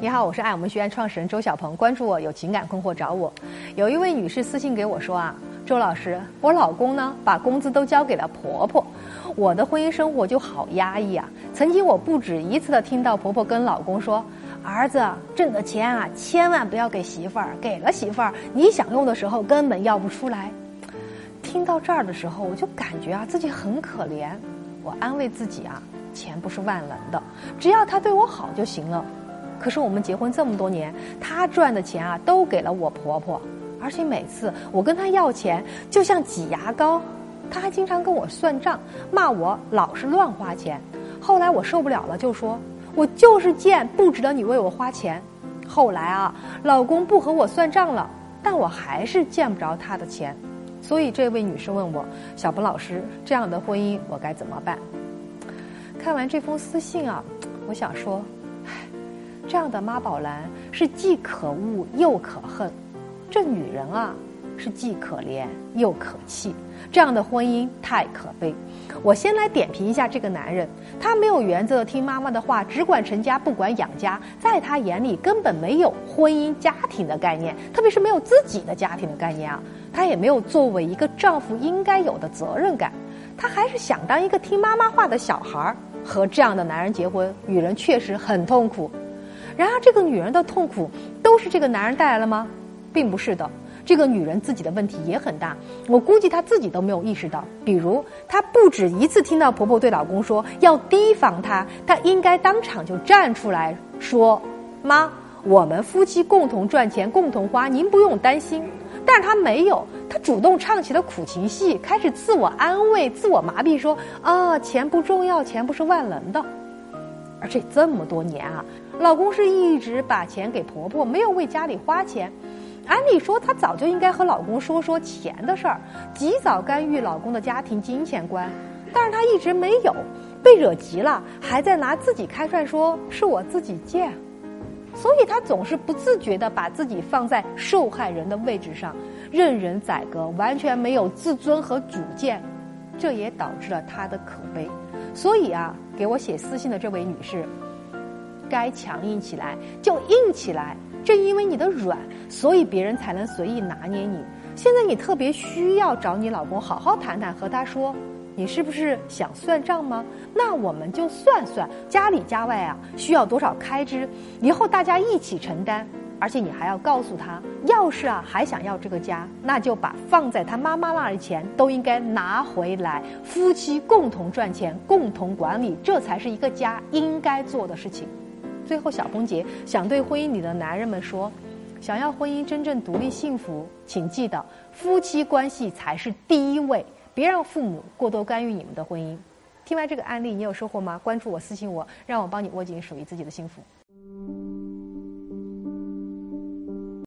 你好，我是爱我们学院创始人周小鹏。关注我，有情感困惑找我。有一位女士私信给我说啊，周老师，我老公呢把工资都交给了婆婆，我的婚姻生活就好压抑啊。曾经我不止一次的听到婆婆跟老公说，儿子挣的钱啊，千万不要给媳妇儿，给了媳妇儿，你想用的时候根本要不出来。听到这儿的时候，我就感觉啊自己很可怜。我安慰自己啊，钱不是万能的，只要他对我好就行了。可是我们结婚这么多年，他赚的钱啊都给了我婆婆，而且每次我跟他要钱就像挤牙膏，他还经常跟我算账，骂我老是乱花钱。后来我受不了了，就说我就是贱，不值得你为我花钱。后来啊，老公不和我算账了，但我还是见不着他的钱。所以这位女士问我：“小鹏老师，这样的婚姻我该怎么办？”看完这封私信啊，我想说。这样的妈宝男是既可恶又可恨，这女人啊是既可怜又可气，这样的婚姻太可悲。我先来点评一下这个男人，他没有原则听妈妈的话，只管成家不管养家，在他眼里根本没有婚姻家庭的概念，特别是没有自己的家庭的概念啊，他也没有作为一个丈夫应该有的责任感，他还是想当一个听妈妈话的小孩儿。和这样的男人结婚，女人确实很痛苦。然而，这个女人的痛苦都是这个男人带来了吗？并不是的，这个女人自己的问题也很大。我估计她自己都没有意识到。比如，她不止一次听到婆婆对老公说要提防他，她应该当场就站出来说：“妈，我们夫妻共同赚钱，共同花，您不用担心。”但是她没有，她主动唱起了苦情戏，开始自我安慰、自我麻痹，说：“啊，钱不重要，钱不是万能的。”而且这么多年啊。老公是一直把钱给婆婆，没有为家里花钱。按理说，她早就应该和老公说说钱的事儿，及早干预老公的家庭金钱观。但是她一直没有，被惹急了，还在拿自己开涮，说是我自己贱。所以她总是不自觉地把自己放在受害人的位置上，任人宰割，完全没有自尊和主见。这也导致了她的可悲。所以啊，给我写私信的这位女士。该强硬起来就硬起来，正因为你的软，所以别人才能随意拿捏你。现在你特别需要找你老公好好谈谈，和他说，你是不是想算账吗？那我们就算算家里家外啊需要多少开支，以后大家一起承担。而且你还要告诉他，要是啊还想要这个家，那就把放在他妈妈那儿的钱都应该拿回来，夫妻共同赚钱，共同管理，这才是一个家应该做的事情。最后，小红姐想对婚姻里的男人们说：想要婚姻真正独立幸福，请记得夫妻关系才是第一位，别让父母过多干预你们的婚姻。听完这个案例，你有收获吗？关注我，私信我，让我帮你握紧属于自己的幸福。